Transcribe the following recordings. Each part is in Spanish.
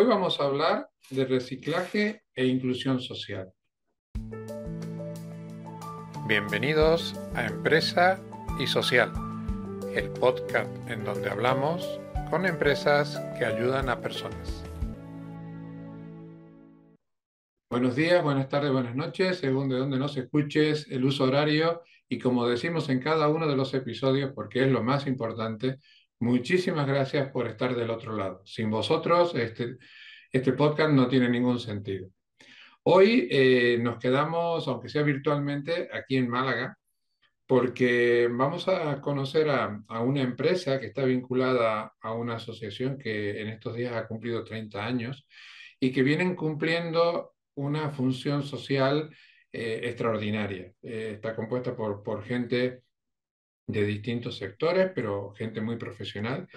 Hoy vamos a hablar de reciclaje e inclusión social. Bienvenidos a Empresa y Social, el podcast en donde hablamos con empresas que ayudan a personas. Buenos días, buenas tardes, buenas noches, según de dónde nos escuches, el uso horario y como decimos en cada uno de los episodios, porque es lo más importante, muchísimas gracias por estar del otro lado. Sin vosotros, este, este podcast no tiene ningún sentido. Hoy eh, nos quedamos, aunque sea virtualmente, aquí en Málaga, porque vamos a conocer a, una empresa que está vinculada a una asociación que en estos días ha cumplido 30 años y que vienen cumpliendo una función social eh, extraordinaria. Eh, está compuesta por gente de distintos sectores, pero gente muy profesional.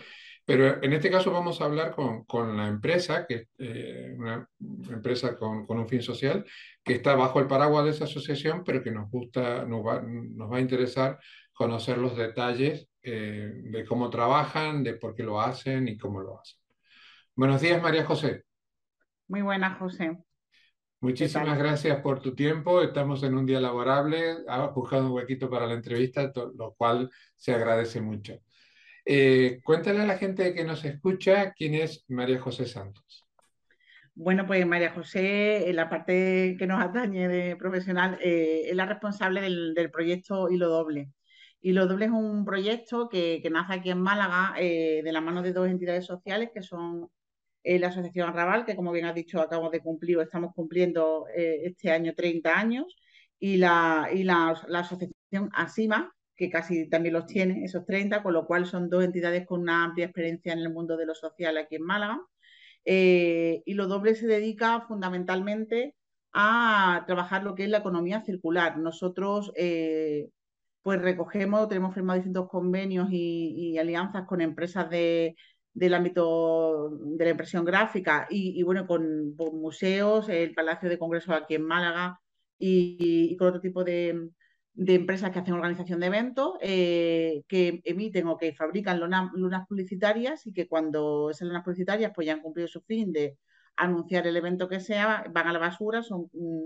Pero en este caso vamos a hablar con, con la empresa, que eh, una empresa con, con, un fin social, que está bajo el paraguas de esa asociación, pero que nos gusta, nos va, nos va a interesar conocer los detalles de cómo trabajan, de por qué lo hacen y cómo lo hacen. Buenos días, María José. Muy buenas, José. Muchísimas gracias por tu tiempo. Estamos en un día laborable. Has buscado un huequito para la entrevista, lo cual se agradece mucho. Eh, cuéntale a la gente que nos escucha quién es María José Santos. Bueno, pues María José, en la parte que nos atañe de profesional, eh, es la responsable del, del, proyecto Hilo Doble. Hilo Doble es un proyecto que, que nace aquí en Málaga eh, de la mano de dos entidades sociales que son eh, la Asociación Arrabal, que como bien has dicho, acabamos de cumplir o estamos cumpliendo eh, este año 30 años, y la, y la, Asociación ASIMA, que casi también los tiene, esos 30, con lo cual son dos entidades con una amplia experiencia en el mundo de lo social aquí en Málaga. Eh, y lo doble se dedica fundamentalmente a trabajar lo que es la economía circular. Nosotros pues recogemos, tenemos firmado distintos convenios y alianzas con empresas de, del ámbito de la impresión gráfica y, bueno, con, museos, el Palacio de Congresos aquí en Málaga y, con otro tipo de, de, empresas que hacen organización de eventos, eh, que emiten o que fabrican lunas, lunas, publicitarias y que cuando esas lunas publicitarias pues ya han cumplido su fin de anunciar el evento que sea, van a la basura, son mm,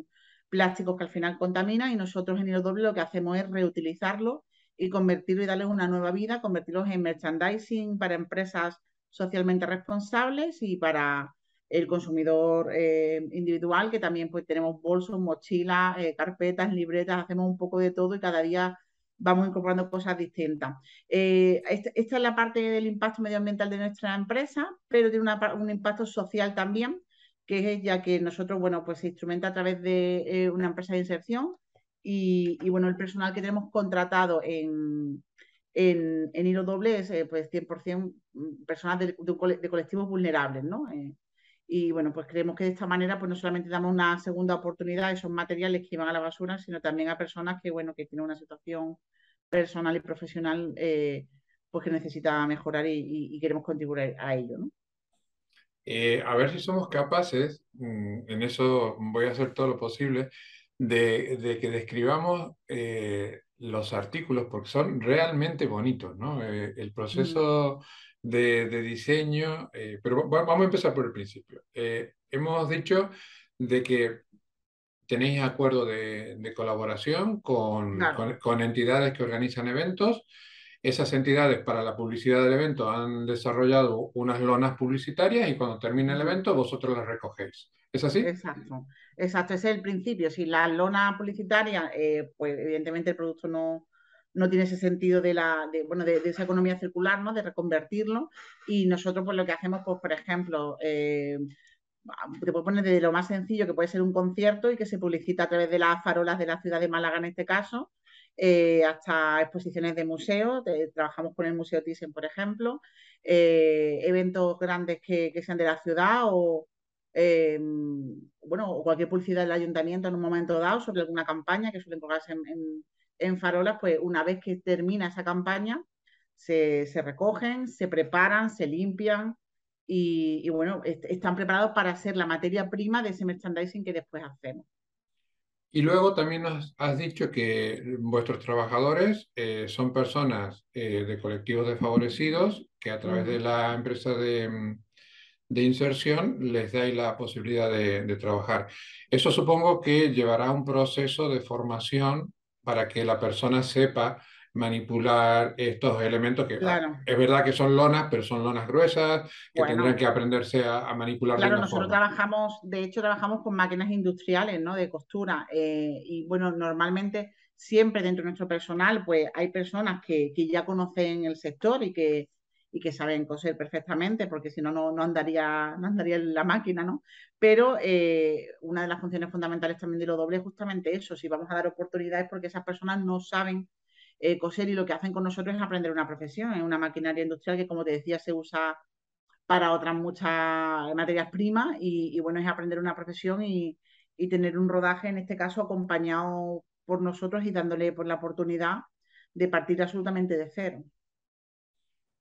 plásticos que al final contaminan y nosotros en Hilo Doble lo que hacemos es reutilizarlo y convertirlo y darles una nueva vida, convertirlos en merchandising para empresas socialmente responsables y para el consumidor eh, individual, que también pues tenemos bolsos, mochilas, eh, carpetas, libretas, hacemos un poco de todo y cada día vamos incorporando cosas distintas. Eh, esta, esta, es la parte del impacto medioambiental de nuestra empresa, pero tiene una, un impacto social también, que es ya que nosotros, bueno, pues se instrumenta a través de una empresa de inserción y, y, bueno, el personal que tenemos contratado en, en, en hilo doble es eh, pues 100% personas de, de, de, colectivos vulnerables, ¿no? Eh, y bueno, pues creemos que de esta manera pues no solamente damos una segunda oportunidad a esos materiales que iban a la basura, sino también a personas que, bueno, que tienen una situación personal y profesional eh, pues que necesita mejorar y, y, y, queremos contribuir a ello, ¿no? Eh, a ver si somos capaces, mm, en eso voy a hacer todo lo posible, de, de que describamos eh, los artículos porque son realmente bonitos, ¿no? Eh, el proceso mm. de, de, diseño, eh, pero vamos a empezar por el principio. Eh, hemos dicho de que tenéis acuerdo de, de colaboración con, claro. con, con, entidades que organizan eventos. Esas entidades para la publicidad del evento han desarrollado unas lonas publicitarias y cuando termina el evento vosotros las recogéis. ¿Es así? Exacto, exacto, ese es el principio. Si la lona publicitaria, eh, pues evidentemente el producto no, no tiene ese sentido de, la, de, bueno, de, de, esa economía circular, ¿no? de reconvertirlo. Y nosotros pues lo que hacemos, pues por ejemplo, eh, te puedo poner de lo más sencillo, que puede ser un concierto y que se publicita a través de las farolas de la ciudad de Málaga en este caso, eh, hasta exposiciones de museos, trabajamos con el Museo Thyssen, por ejemplo, eh, eventos grandes que, sean de la ciudad o, eh, bueno, cualquier publicidad del ayuntamiento en un momento dado sobre alguna campaña que suelen colgarse en, farolas, pues una vez que termina esa campaña, se, se recogen, se preparan, se limpian y, bueno, est están preparados para ser la materia prima de ese merchandising que después hacemos. Y luego también nos has dicho que vuestros trabajadores eh, son personas eh, de colectivos desfavorecidos que a través de la empresa de, de inserción les dais la posibilidad de, trabajar. Eso supongo que llevará un proceso de formación para que la persona sepa manipular estos elementos que claro. es verdad que son lonas, pero son lonas gruesas, que tendrán que aprenderse a, manipular. Claro, nosotros trabajamos, de hecho, trabajamos con máquinas industriales, ¿no? De costura. Eh, y bueno, normalmente siempre dentro de nuestro personal, pues hay personas que, que ya conocen el sector y que, y que saben coser perfectamente, porque si no, no andaría, no andaría la máquina, ¿no? Pero eh, una de las funciones fundamentales también de lo doble es justamente eso, si vamos a dar oportunidades porque esas personas no saben eh, coser y lo que hacen con nosotros es aprender una profesión, es una maquinaria industrial que, como te decía, se usa para otras muchas materias primas y, bueno, es aprender una profesión y, y, tener un rodaje, en este caso, acompañado por nosotros y dándole por la oportunidad de partir absolutamente de cero.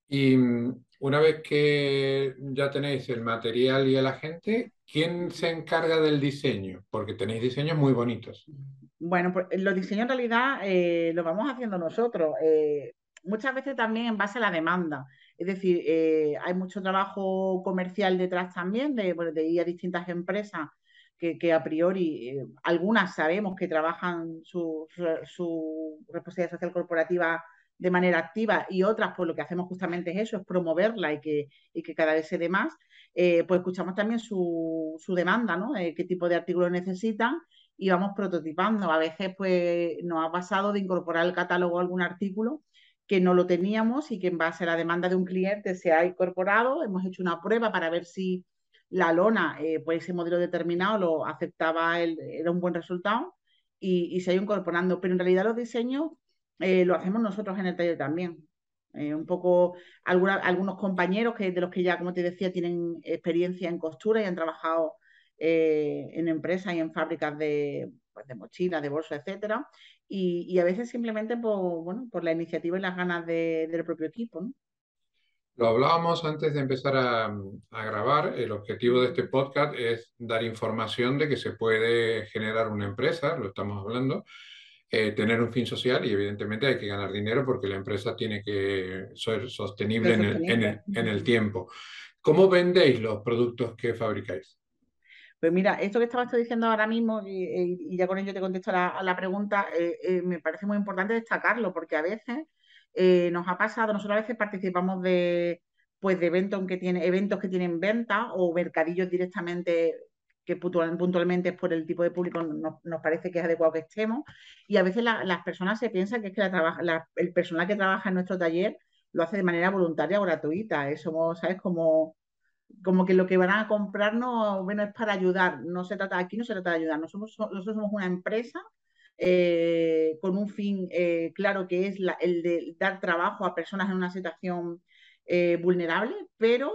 Y mm, una vez que ya tenéis el material y el agente, ¿quién se encarga del diseño? Porque tenéis diseños muy bonitos. Bueno, pues los diseños en realidad eh, los vamos haciendo nosotros. Eh, muchas veces también en base a la demanda. Es decir, eh, hay mucho trabajo comercial detrás también de, de ir a distintas empresas que, a priori algunas sabemos que trabajan su, su responsabilidad social corporativa de manera activa y otras, pues lo que hacemos justamente es eso, es promoverla y que, y que cada vez se dé más, eh, pues escuchamos también su, su demanda, ¿no? Eh, qué tipo de artículos necesitan y vamos prototipando. A veces, pues nos ha pasado de incorporar al catálogo algún artículo que no lo teníamos y que en base a la demanda de un cliente se ha incorporado. Hemos hecho una prueba para ver si la lona, eh, por ese modelo determinado, lo aceptaba, el, era un buen resultado y, se ha ido incorporando. Pero en realidad los diseños eh, lo hacemos nosotros en el taller también. Eh, un poco algunos compañeros que de los que ya, como te decía, tienen experiencia en costura y han trabajado eh, en empresas y en fábricas de, pues, de mochilas, de bolsos, etcétera. Y, a veces simplemente por, bueno, por la iniciativa y las ganas del propio equipo. Lo hablábamos antes de empezar a, a, grabar. El objetivo de este podcast es dar información de que se puede generar una empresa, lo estamos hablando, eh, tener un fin social y evidentemente hay que ganar dinero porque la empresa tiene que ser sostenible, En, el, en, el, tiempo. ¿Cómo vendéis los productos que fabricáis? Pues mira, esto que estabas diciendo ahora mismo, y, ya con ello te contesto a la, pregunta, eh, eh, me parece muy importante destacarlo, porque a veces nos ha pasado, nosotros a veces participamos de, pues, de eventos que, tiene, eventos que tienen venta o mercadillos directamente que puntualmente es por el tipo de público nos, nos parece que es adecuado que estemos. Y a veces las personas se piensan que es que la, el personal que trabaja en nuestro taller lo hace de manera voluntaria o gratuita. Eso, ¿sabes? Como, como que lo que van a comprarnos, bueno, es para ayudar. No se trata, aquí no se trata de ayudar. Nosotros, nosotros somos una empresa eh, con un fin eh, claro que es el de dar trabajo a personas en una situación eh, vulnerable, pero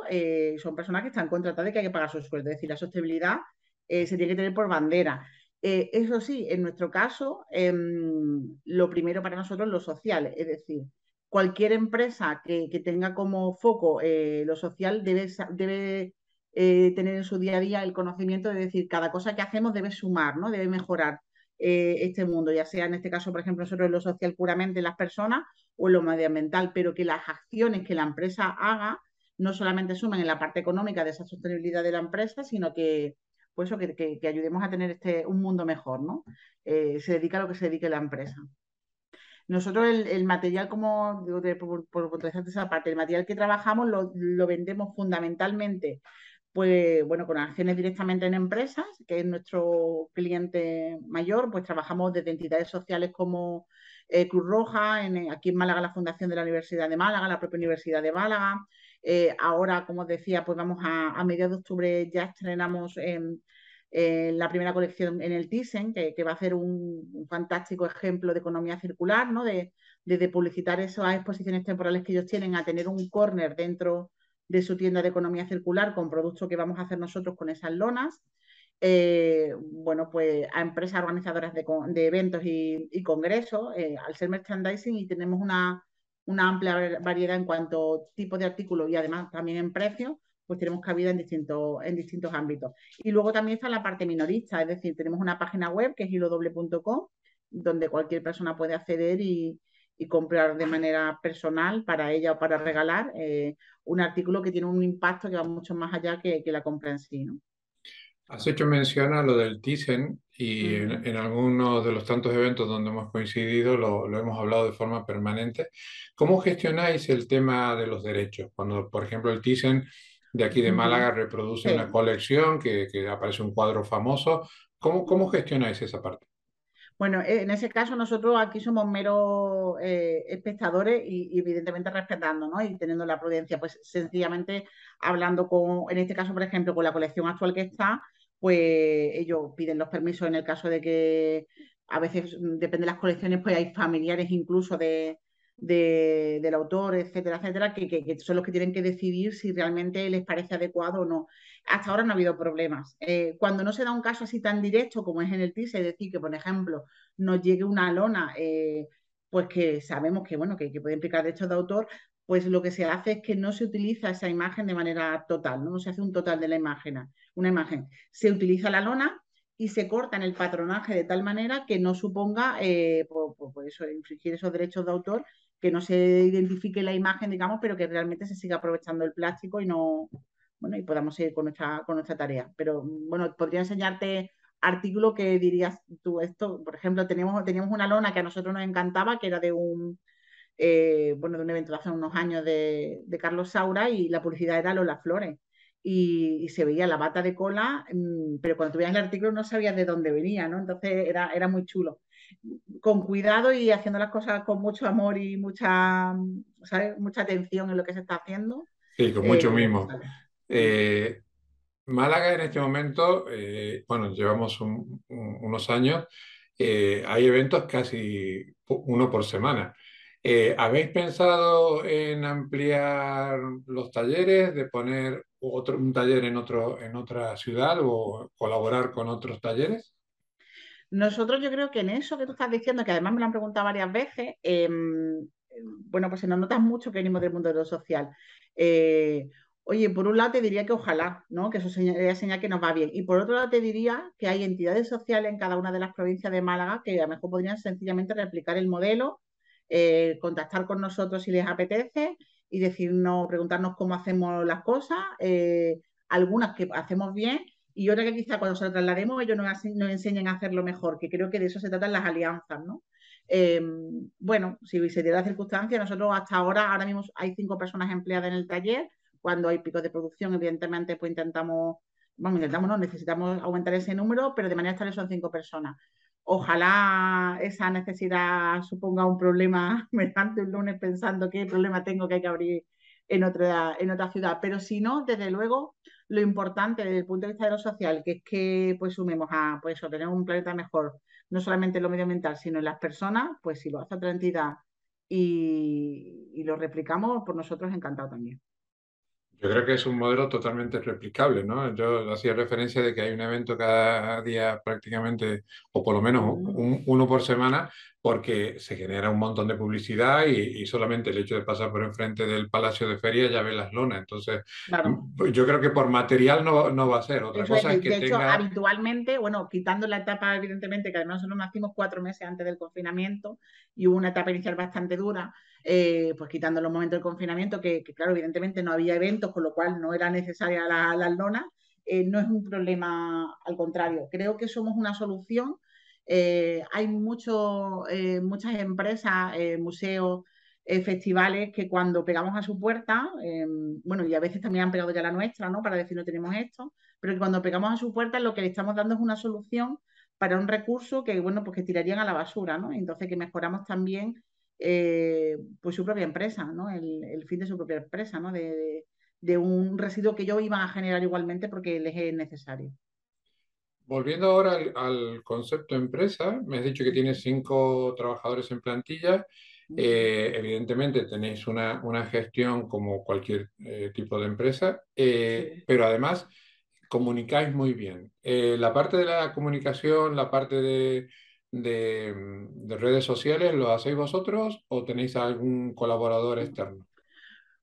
son personas que están contratadas y que hay que pagar su sueldo. Es decir, la sostenibilidad se tiene que tener por bandera. Eso sí, en nuestro caso, em, lo primero para nosotros es lo social, es decir, cualquier empresa que, tenga como foco eh, lo social debe, debe tener en su día a día el conocimiento de decir, cada cosa que hacemos debe sumar, ¿no? debe mejorar este mundo, ya sea en este caso, por ejemplo, nosotros en lo social puramente las personas o en lo medioambiental, pero que las acciones que la empresa haga no solamente sumen en la parte económica de esa sostenibilidad de la empresa, sino que, por eso que, ayudemos a tener este, un mundo mejor, ¿no? Eh, se dedica a lo que se dedique la empresa. Nosotros el, material, como digo, por, por, esa parte, el material que trabajamos lo, vendemos fundamentalmente pues bueno, con acciones directamente en empresas, que es nuestro cliente mayor, pues trabajamos desde entidades sociales como eh, Cruz Roja, aquí en Málaga la Fundación de la Universidad de Málaga, la propia Universidad de Málaga, eh, ahora, como os decía, pues vamos a, a mediados de octubre ya estrenamos la primera colección en el Thyssen, que, va a ser un, fantástico ejemplo de economía circular, ¿no? De, publicitar esas exposiciones temporales que ellos tienen a tener un corner dentro de su tienda de economía circular con productos que vamos a hacer nosotros con esas lonas. Eh, bueno, pues a empresas organizadoras de, eventos y, congresos, eh, al ser merchandising y tenemos una, una amplia variedad en cuanto a tipo de artículos y además también en precios, pues tenemos cabida en distintos, en distintos ámbitos. Y luego también está la parte minorista, es decir, tenemos una página web que es hilodoble.com, donde cualquier persona puede acceder y, comprar de manera personal para ella o para regalar, eh, un artículo que tiene un impacto que va mucho más allá que, la compra en sí. ¿no? Has hecho mención a lo del Thyssen y en, algunos de los tantos eventos donde hemos coincidido lo, hemos hablado de forma permanente. ¿Cómo gestionáis el tema de los derechos? Cuando, por ejemplo, el Thyssen de aquí de Málaga reproduce una colección que, aparece un cuadro famoso, ¿cómo, cómo gestionáis esa parte? Bueno, eh, en ese caso nosotros aquí somos meros eh, espectadores y, evidentemente respetando, ¿no? Y teniendo la prudencia, pues sencillamente hablando con, en este caso, por ejemplo, con la colección actual que está, pues ellos piden los permisos en el caso de que a veces, mm, depende de las colecciones, pues hay familiares incluso de, del autor, etcétera, etcétera, que, son los que tienen que decidir si realmente les parece adecuado o no. Hasta ahora no ha habido problemas. Eh, cuando no se da un caso así tan directo como es en el TIS, es decir, que por ejemplo nos llegue una lona, eh, pues que sabemos que, bueno, que, puede implicar derechos de autor, pues lo que se hace es que no se utiliza esa imagen de manera total, no, se hace un total de la imagen, una imagen. Se utiliza la lona y se corta en el patronaje de tal manera que no suponga eh, por, infringir esos derechos de autor que no se identifique la imagen, digamos, pero que realmente se siga aprovechando el plástico y no, bueno, y podamos seguir con nuestra, con nuestra tarea. Pero bueno, podría enseñarte artículo que dirías tú esto, por ejemplo, teníamos, teníamos una lona que a nosotros nos encantaba, que era de un, eh, bueno, de un evento de hace unos años de, Carlos Saura y la publicidad era Lola Flores. Y, y, se veía la bata de cola, mm, pero cuando tú veías el artículo no sabías de dónde venía, ¿no? Entonces era, era muy chulo con cuidado y haciendo las cosas con mucho amor y mucha, mucha atención en lo que se está haciendo. Sí, con mucho eh, mimo. Eh, Málaga en este momento, eh, bueno, llevamos unos años, hay eventos casi uno por semana. ¿Habéis pensado en ampliar los talleres, de poner otro, un taller en, otro, en otra ciudad o colaborar con otros talleres? Nosotros yo creo que en eso que tú estás diciendo, que además me lo han preguntado varias veces, em, bueno, pues se nos nota mucho que venimos del mundo de lo social. Eh, oye, por un lado te diría que ojalá, ¿no? Que eso sería señal que nos va bien. Y por otro lado te diría que hay entidades sociales en cada una de las provincias de Málaga que a lo mejor podrían sencillamente replicar el modelo, eh, contactar con nosotros si les apetece y decirnos, preguntarnos cómo hacemos las cosas, eh, algunas que hacemos bien y otra que quizá cuando se lo traslademos ellos nos, nos enseñen a hacerlo mejor, que creo que de eso se tratan las alianzas, ¿no? Em, bueno, si se diera la circunstancia, nosotros hasta ahora, ahora mismo hay cinco personas empleadas en el taller, cuando hay picos de producción, evidentemente, pues intentamos, bueno, intentamos, no, necesitamos aumentar ese número, pero de manera estable son cinco personas. Ojalá esa necesidad suponga un problema, me un lunes pensando qué problema tengo que hay que abrir en otra, en otra ciudad, pero si no, desde luego, lo importante desde el punto de vista de lo social, que es que pues sumemos a pues, tener un planeta mejor, no solamente en lo medioambiental, sino en las personas, pues si lo hace otra entidad y, y lo replicamos, por nosotros encantado también. Yo creo que es un modelo totalmente replicable, ¿no? Yo hacía referencia de que hay un evento cada día prácticamente, o por lo menos uno por semana, porque se genera un montón de publicidad y, solamente el hecho de pasar por enfrente del Palacio de Feria ya ve las lonas. Entonces, pues yo creo que por material no, no va a ser. Otra cosa es, que de hecho, habitualmente, bueno, quitando la etapa, evidentemente, que además nosotros nacimos cuatro meses antes del confinamiento y hubo una etapa inicial bastante dura, eh, pues quitando los momentos de confinamiento, que, claro, evidentemente no había eventos, con lo cual no era necesaria la, la lona, eh, no es un problema, al contrario, creo que somos una solución. Eh, hay mucho, muchas empresas, museos, festivales que cuando pegamos a su puerta, bueno, y a veces también han pegado ya la nuestra, ¿no? Para decir no tenemos esto, pero que cuando pegamos a su puerta lo que le estamos dando es una solución para un recurso que, bueno, pues que tirarían a la basura, ¿no? Entonces que mejoramos también eh, pues su propia empresa, ¿no? El, fin de su propia empresa, ¿no? De, un residuo que yo iban a generar igualmente porque les es necesario. Volviendo ahora al, concepto empresa, me has dicho que tienes cinco trabajadores en plantilla. Eh, evidentemente tenéis una, gestión como cualquier eh, tipo de empresa, pero además comunicáis muy bien. la parte de la comunicación, la parte de, de, redes sociales lo hacéis vosotros o tenéis algún colaborador externo?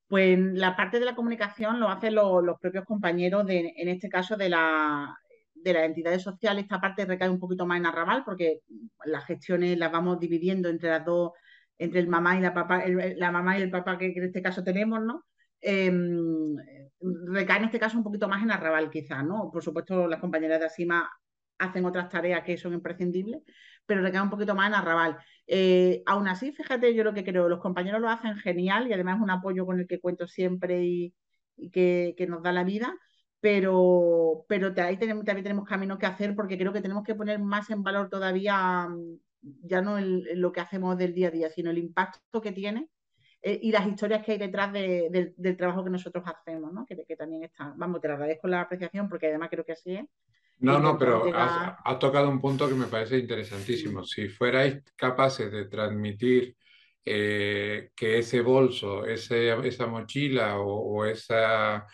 Pues la parte de la comunicación lo hacen los propios compañeros, de, en este caso de, la, de las entidades sociales. Esta parte recae un poquito más en Arrabal porque las gestiones las vamos dividiendo entre las dos, entre el mamá y la papá, la mamá y el papá que, en este caso tenemos, ¿no? em, recae en este caso un poquito más en Arrabal, quizás, ¿no? Por supuesto, las compañeras de Asima hacen otras tareas que son imprescindibles, pero recae un poquito más en Arrabal. Eh, aún así, fíjate, yo lo que creo, los compañeros lo hacen genial y además es un apoyo con el que cuento siempre y, que, nos da la vida, pero, pero ahí tenemos, también tenemos camino que hacer porque creo que tenemos que poner más en valor todavía mm, ya no lo que hacemos del día a día, sino el impacto que tiene eh, y las historias que hay detrás del trabajo que nosotros hacemos, ¿no? Que, también está. Vamos, te agradezco la apreciación porque además creo que así es. No, no, pero has, tocado un punto que me parece interesantísimo. Si fuerais capaces de transmitir eh, que ese bolso, esa mochila o, esa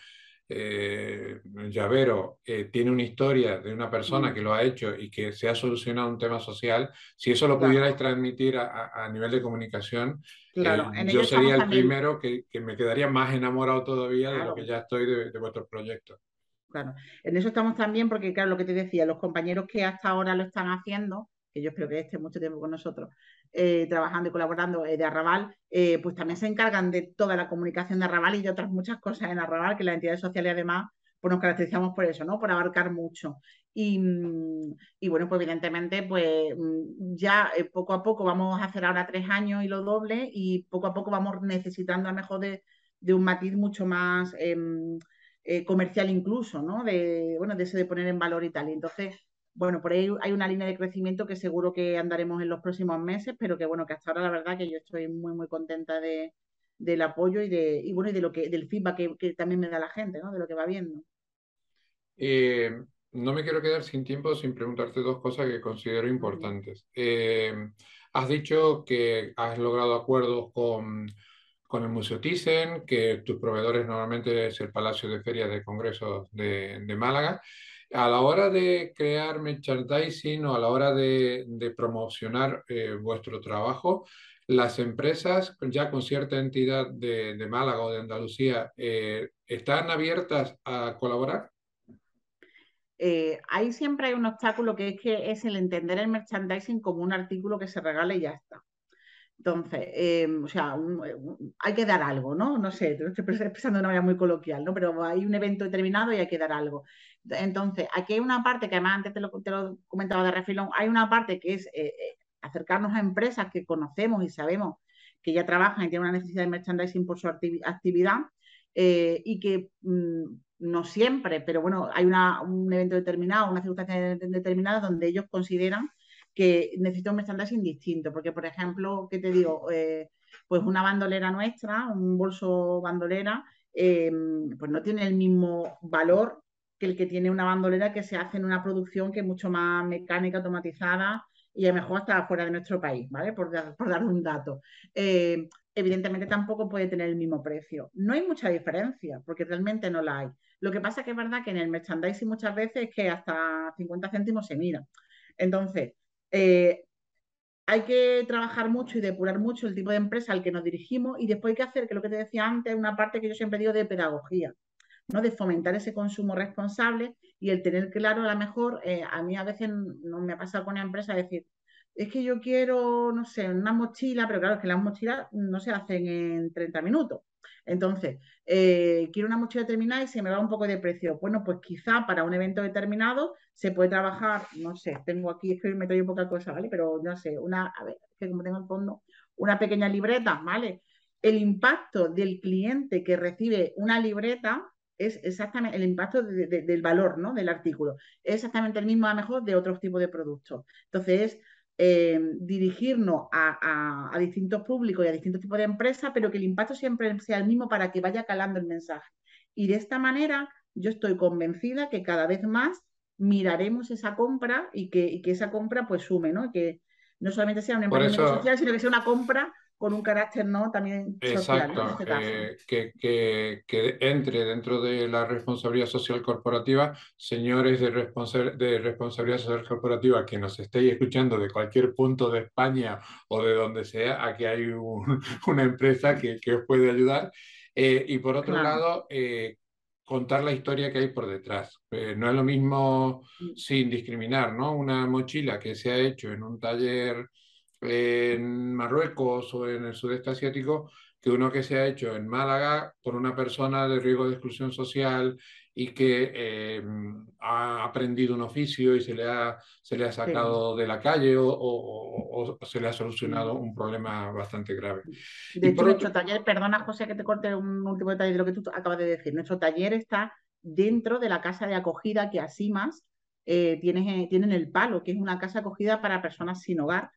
eh, llavero eh, tiene una historia de una persona que lo ha hecho y que se ha solucionado un tema social, si eso lo pudierais transmitir a, nivel de comunicación, yo sería el primero que, me quedaría más enamorado todavía de lo que ya estoy de, de vuestro proyecto. Claro, en eso estamos también porque, claro, lo que te decía, los compañeros que hasta ahora lo están haciendo, que yo espero que estén mucho tiempo con nosotros, eh, trabajando y colaborando eh, de Arrabal, eh, pues también se encargan de toda la comunicación de Arrabal y de otras muchas cosas en Arrabal, que las entidades sociales además pues nos caracterizamos por eso, ¿no? Por abarcar mucho. Y, bueno, pues evidentemente, pues mm, ya poco a poco vamos a hacer ahora tres años y lo doble y poco a poco vamos necesitando a mejor de, de un matiz mucho más em, eh, comercial incluso, ¿no? De, bueno, de ese de poner en valor y tal. Y entonces, bueno, por ahí hay una línea de crecimiento que seguro que andaremos en los próximos meses, pero que bueno, que hasta ahora la verdad que yo estoy muy, muy contenta de, del apoyo y de, y bueno, y de lo que, del feedback que, también me da la gente, ¿no? De lo que va viendo. Eh, no me quiero quedar sin tiempo sin preguntarte dos cosas que considero importantes. Eh, has dicho que has logrado acuerdos con con el Museo Thyssen, que tus proveedores normalmente es el Palacio de Ferias de Congresos de, Málaga. A la hora de crear merchandising o a la hora de, promocionar eh, vuestro trabajo, las empresas ya con cierta entidad de, Málaga o de Andalucía, eh, ¿están abiertas a colaborar? Eh, ahí siempre hay un obstáculo que es que es el entender el merchandising como un artículo que se regala y ya está. Entonces, em, o sea, hay que dar algo, ¿no? No sé, estoy pensando de una manera muy coloquial, ¿no? Pero hay un evento determinado y hay que dar algo. Entonces, aquí hay una parte que además antes te lo, te lo comentaba de refilón, hay una parte que es eh, eh, acercarnos a empresas que conocemos y sabemos que ya trabajan y tienen una necesidad de merchandising por su actividad eh, y que mm, no siempre, pero bueno, hay un evento determinado, una circunstancia determinada donde ellos consideran que necesita un merchandising distinto, porque por ejemplo, ¿qué te digo? Eh, pues una bandolera nuestra, un bolso bandolera, em, pues no tiene el mismo valor que el que tiene una bandolera que se hace en una producción que es mucho más mecánica, automatizada y a lo mejor hasta fuera de nuestro país, ¿vale? Por, dar un dato. Eh, evidentemente tampoco puede tener el mismo precio. No hay mucha diferencia, porque realmente no la hay. Lo que pasa que es verdad que en el merchandising muchas veces es que hasta 50 céntimos se mira. Entonces, eh, hay que trabajar mucho y depurar mucho el tipo de empresa al que nos dirigimos y después hay que hacer, que lo que te decía antes, una parte que yo siempre digo de pedagogía, ¿no? de fomentar ese consumo responsable y el tener claro, a lo mejor, eh, a mí a veces no me ha pasado con una empresa decir, es que yo quiero, no sé, una mochila, pero claro, es que las mochilas no se hacen en 30 minutos. Entonces, eh, quiero una mochila determinada y se me va un poco de precio. Bueno, pues quizá para un evento determinado se puede trabajar, no sé, tengo aquí, es que me traigo poca cosa, ¿vale? Pero no sé, una, a ver, que como tengo el fondo, una pequeña libreta, ¿vale? El impacto del cliente que recibe una libreta es exactamente el impacto del valor, ¿no? Del artículo. Es exactamente el mismo, a lo mejor, de otros tipos de productos. Entonces, eh, dirigirnos a, distintos públicos y a distintos tipos de empresas, pero que el impacto siempre sea el mismo para que vaya calando el mensaje. Y de esta manera yo estoy convencida que cada vez más miraremos esa compra y que, esa compra pues sume, ¿no? Que no solamente sea un emprendimiento social, sino que sea una compra con un carácter no también social. Exacto, este eh, que, que, entre dentro de la responsabilidad social corporativa, señores de, de responsabilidad social corporativa que nos estéis escuchando de cualquier punto de España o de donde sea, aquí hay una empresa que, que, os puede ayudar. Eh, y por otro lado, eh, contar la historia que hay por detrás. no es lo mismo, mm. sin discriminar, ¿no? Una mochila que se ha hecho en un taller en Marruecos o en el sudeste asiático que uno que se ha hecho en Málaga por una persona de riesgo de exclusión social y que eh, ha aprendido un oficio y se le ha, se le ha sacado de la calle o, se le ha solucionado un problema bastante grave. De hecho, nuestro taller, perdona José que te corte un último detalle de lo que tú acabas de decir, nuestro taller está dentro de la casa de acogida que Asimas eh, tiene, tiene en el Palo, que es una casa acogida para personas sin hogar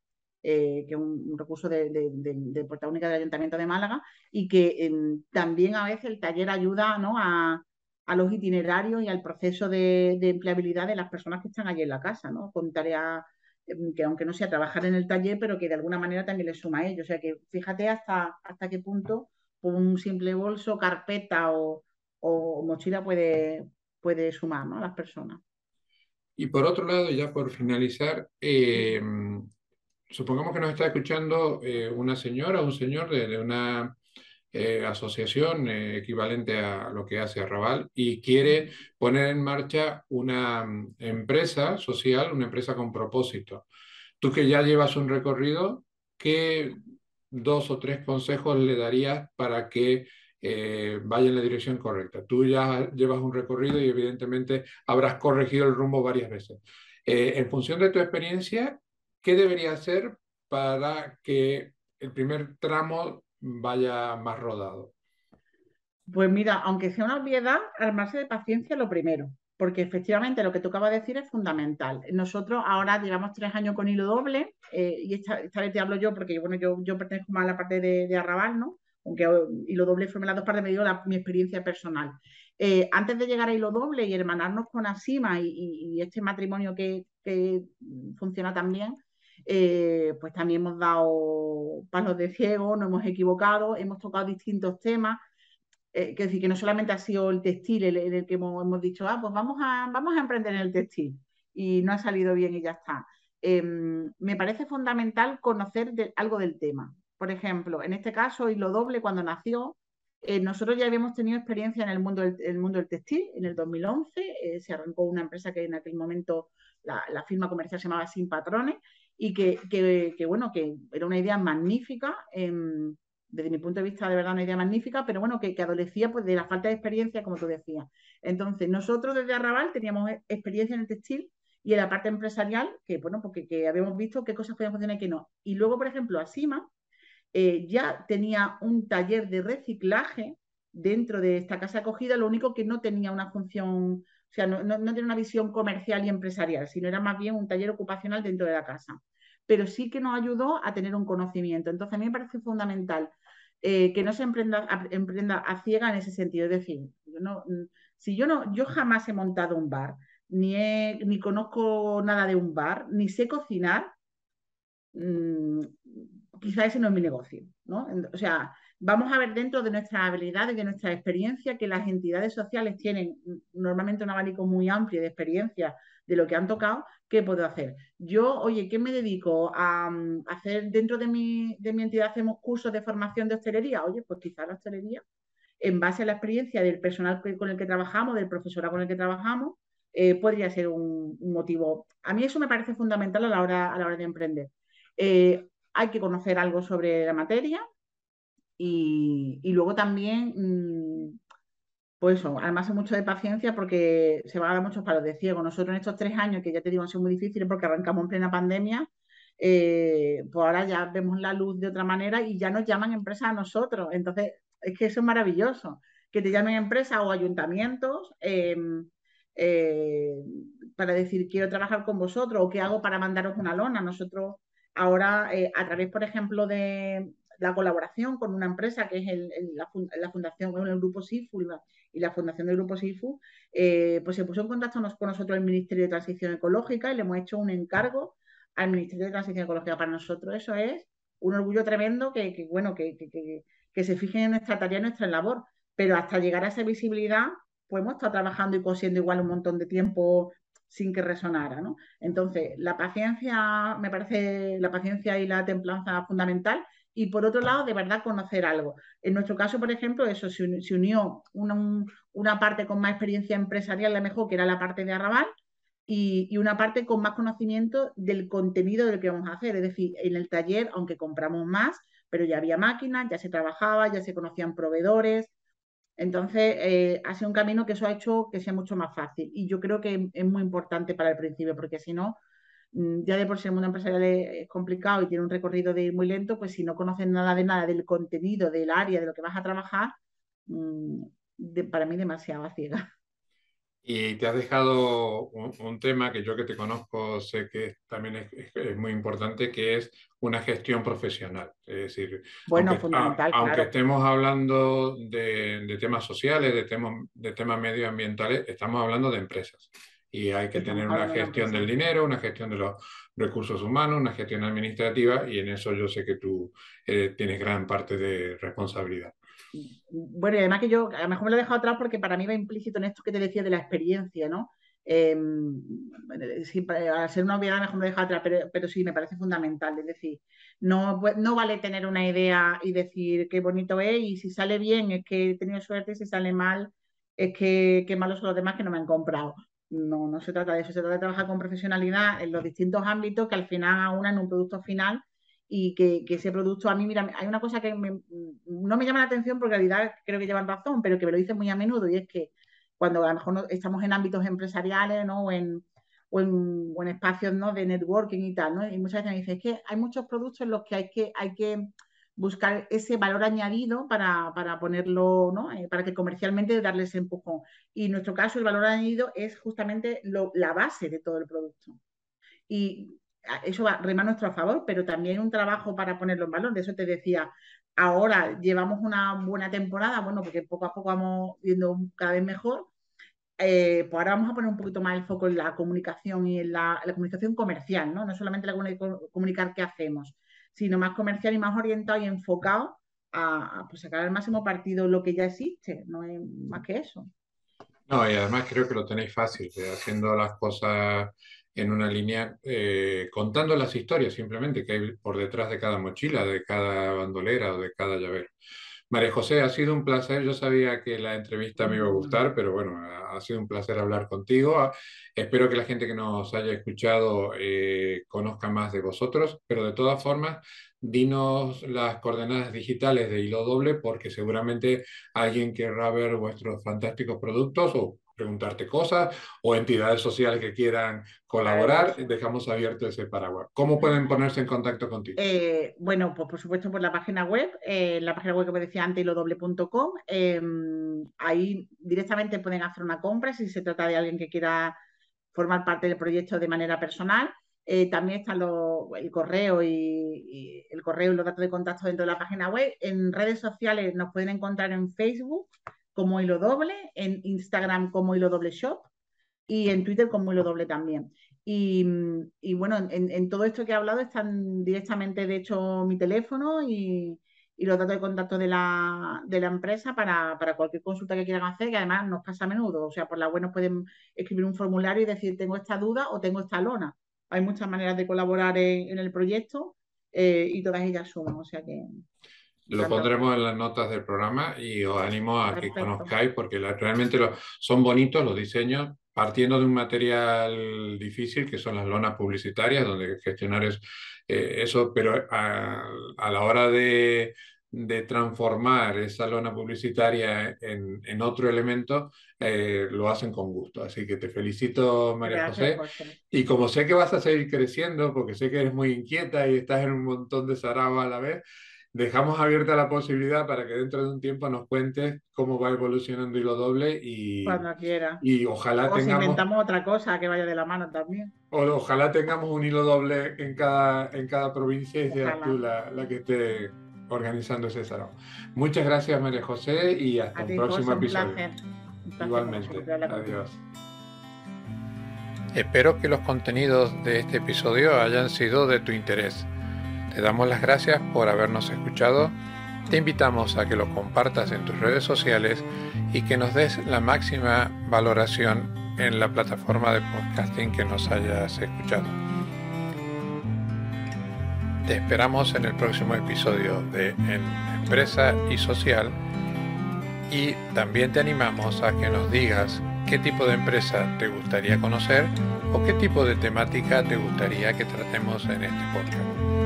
eh, que es un, recurso de, de, de, Puerta Única del Ayuntamiento de Málaga, y que em, también a veces el taller ayuda ¿no? a, a, los itinerarios y al proceso de, empleabilidad de las personas que están allí en la casa, ¿no? con tareas em, que aunque no sea trabajar en el taller, pero que de alguna manera también le suma a ello. O sea que fíjate hasta, hasta qué punto un simple bolso, carpeta o, o mochila puede, puede sumar ¿no? a las personas. Y por otro lado, ya por finalizar, eh, supongamos que nos está escuchando eh, una señora o un señor de, una eh, asociación eh, equivalente a lo que hace Arrabal y quiere poner en marcha una mm, empresa social, una empresa con propósito. Tú que ya llevas un recorrido, ¿qué dos o tres consejos le darías para que vaya en la dirección correcta? Tú ya llevas un recorrido y evidentemente habrás corregido el rumbo varias veces. en función de tu experiencia, ¿qué debería hacer para que el primer tramo vaya más rodado? Pues mira, aunque sea una obviedad, armarse de paciencia lo primero, porque efectivamente lo que tú acabas de decir es fundamental. Nosotros ahora llevamos tres años con hilo doble, eh, y esta, vez te hablo yo porque bueno, yo, yo pertenezco más a la parte de, Arrabal, ¿no? Aunque hilo doble fue las dos partes, me dio mi experiencia personal. Eh, antes de llegar a hilo doble y hermanarnos con Asima y, este matrimonio que, que funciona tan bien, eh, pues también hemos dado palos de ciego, no hemos equivocado, hemos tocado distintos temas. Eh, que decir, que no solamente ha sido el textil en el, que hemos, dicho, ah, pues vamos a, vamos a emprender en el textil y no ha salido bien y ya está. Em, me parece fundamental conocer algo del tema. Por ejemplo, en este caso, y lo doble, cuando nació, eh, nosotros ya habíamos tenido experiencia en el mundo del, mundo del textil. En el 2011 se arrancó una empresa que en aquel momento la, la, firma comercial se llamaba Sin Patrones y que, bueno, que era una idea magnífica, em, desde mi punto de vista, de verdad, una idea magnífica, pero bueno, que, adolecía pues, de la falta de experiencia, como tú decías. Entonces, nosotros desde Arrabal teníamos e, experiencia en el textil y en la parte empresarial, que bueno, porque que habíamos visto qué cosas podían funcionar y qué no. Y luego, por ejemplo, Asima eh, ya tenía un taller de reciclaje dentro de esta casa acogida, lo único que no tenía una función sea, no, no, tiene una visión comercial y empresarial, sino era más bien un taller ocupacional dentro de la casa. Pero sí que nos ayudó a tener un conocimiento. Entonces, a mí me parece fundamental eh, que no se emprenda a, emprenda a ciega en ese sentido. Es decir, no, si yo no, yo jamás he montado un bar, ni, ni conozco nada de un bar, ni sé cocinar, mmm, quizá ese no es mi negocio, ¿no? O sea, vamos a ver dentro de nuestras habilidades de nuestra experiencia que las entidades sociales tienen normalmente un abanico muy amplio de experiencia de lo que han tocado, ¿qué puedo hacer? Yo, oye, ¿qué me dedico a, mm, hacer dentro de mi, de mi entidad? ¿Hacemos cursos de formación de hostelería? Oye, pues quizá la hostelería, en base a la experiencia del personal con el que trabajamos, del profesorado con el que trabajamos, eh, podría ser un, motivo. A mí eso me parece fundamental a la hora, a la hora de emprender. Eh, hay que conocer algo sobre la materia, y, luego también, mm, pues eso, además es mucho de paciencia porque se van a dar muchos palos de ciego. Nosotros en estos tres años, que ya te digo, han sido muy difíciles porque arrancamos en plena pandemia, eh, pues ahora ya vemos la luz de otra manera y ya nos llaman empresas a nosotros. Entonces, es que eso es maravilloso, que te llamen empresas o ayuntamientos em, eh, para decir, quiero trabajar con vosotros o qué hago para mandaros una lona. Nosotros ahora, eh, a través, por ejemplo, de, la colaboración con una empresa que es la, fundación, el grupo SIFU y la, fundación del grupo SIFU, eh, pues se puso en contacto con nosotros el Ministerio de Transición Ecológica y le hemos hecho un encargo al Ministerio de Transición Ecológica. Para nosotros eso es un orgullo tremendo que, bueno, que, que, se fijen en nuestra tarea, en nuestra labor, pero hasta llegar a esa visibilidad, pues hemos estado trabajando y cosiendo igual un montón de tiempo sin que resonara, ¿no? Entonces, la paciencia, me parece, la paciencia y la templanza fundamental y por otro lado, de verdad conocer algo. En nuestro caso, por ejemplo, eso se, unió una, parte con más experiencia empresarial, la mejor, que era la parte de Arrabal, y, una parte con más conocimiento del contenido del que vamos a hacer. Es decir, en el taller, aunque compramos más, pero ya había máquinas, ya se trabajaba, ya se conocían proveedores. Entonces, eh, ha sido un camino que eso ha hecho que sea mucho más fácil. Y yo creo que es muy importante para el principio, porque si no, ya de por sí el mundo empresarial es complicado y tiene un recorrido de ir muy lento, pues si no conoces nada de nada del contenido, del área, de lo que vas a trabajar, mm, para mí demasiado a ciega. Y te has dejado un, tema que yo que te conozco sé que también es, muy importante, que es una gestión profesional. Es decir, bueno, aunque, fundamental, aunque estemos hablando de, temas sociales, de temas, de temas medioambientales, estamos hablando de empresas. Y hay que tener una gestión del dinero, una gestión de los recursos humanos, una gestión administrativa, y en eso yo sé que tú eh, tienes gran parte de responsabilidad. Bueno, y además que yo a lo mejor me lo he dejado atrás porque para mí va implícito en esto que te decía de la experiencia, ¿no? Eh, al ser una obviedad mejor me lo he dejado atrás, pero, sí, me parece fundamental. Es decir, no, no vale tener una idea y decir qué bonito es y si sale bien es que he tenido suerte, si sale mal es que qué malos son los demás que no me han comprado. No, no se trata de eso, se trata de trabajar con profesionalidad en los distintos ámbitos que al final en un producto final y que, ese producto a mí, mira, hay una cosa que no me llama la atención porque en realidad creo que llevan razón, pero que me lo dicen muy a menudo y es que cuando a lo mejor estamos en ámbitos empresariales ¿no? o, en, o, en, espacios ¿no? de networking y tal, ¿no? y muchas veces me dicen que hay muchos productos en los que hay que, hay que buscar ese valor añadido para, para ponerlo, ¿no? Eh, para que comercialmente darle ese empujón. Y en nuestro caso el valor añadido es justamente lo, la base de todo el producto. Y eso va, rema a nuestro favor, pero también un trabajo para ponerlo en valor. De eso te decía, ahora llevamos una buena temporada, bueno, porque poco a poco vamos viendo cada vez mejor. Eh, pues ahora vamos a poner un poquito más el foco en la comunicación y en la, comunicación comercial, ¿no? No solamente la comunicar qué hacemos, sino más comercial y más orientado y enfocado a, pues, sacar al máximo partido lo que ya existe, no es más que eso. No, y además creo que lo tenéis fácil, haciendo las cosas en una línea eh, contando las historias simplemente que hay por detrás de cada mochila, de cada bandolera o de cada llavero. María José, ha sido un placer. Yo sabía que la entrevista me iba a gustar, pero bueno, ha sido un placer hablar contigo. Ah, espero que la gente que nos haya escuchado eh, conozca más de vosotros, pero de todas formas, dinos las coordenadas digitales de Hilo Doble, porque seguramente alguien querrá ver vuestros fantásticos productos o preguntarte cosas o entidades sociales que quieran colaborar, dejamos abierto ese paraguas. ¿Cómo pueden ponerse en contacto contigo? Eh, bueno, pues por supuesto por la página web, eh, la página web que me decía antes, lodoble.com. Eh, ahí directamente pueden hacer una compra si se trata de alguien que quiera formar parte del proyecto de manera personal. también está el correo y, el correo y los datos de contacto dentro de la página web. En redes sociales nos pueden encontrar en Facebook como hilo doble, en Instagram como hilo doble shop y en Twitter como hilo doble también. Y, bueno, en, todo esto que he hablado están directamente, de hecho, mi teléfono y, los datos de contacto de la, empresa para, cualquier consulta que quieran hacer, que además nos pasa a menudo. O sea, por la web nos pueden escribir un formulario y decir, tengo esta duda o tengo esta lona. Hay muchas maneras de colaborar en, el proyecto eh, y todas ellas suman. O sea que lo pondremos en las notas del programa y os animo a que conozcáis porque realmente son bonitos los diseños, partiendo de un material difícil que son las lonas publicitarias, donde gestionar es, eh, eso, pero a, la hora de, transformar esa lona publicitaria en, otro elemento, eh, lo hacen con gusto. Así que te felicito, María José. Y como sé que vas a seguir creciendo, porque sé que eres muy inquieta y estás en un montón de sarao a la vez, dejamos abierta la posibilidad para que dentro de un tiempo nos cuentes cómo va evolucionando Hilo Doble y cuando quiera. Y ojalá o si inventamos otra cosa que vaya de la mano también. O, ojalá tengamos un hilo doble en cada, en cada provincia y seas tú la, la, que esté organizando ese salón. Muchas gracias María José y hasta el próximo episodio. Igualmente. Adiós. Espero que los contenidos de este episodio hayan sido de tu interés. Te damos las gracias por habernos escuchado. Te invitamos a que lo compartas en tus redes sociales y que nos des la máxima valoración en la plataforma de podcasting que nos hayas escuchado. Te esperamos en el próximo episodio de Empresa y Social y también te animamos a que nos digas qué tipo de empresa te gustaría conocer o qué tipo de temática te gustaría que tratemos en este podcast.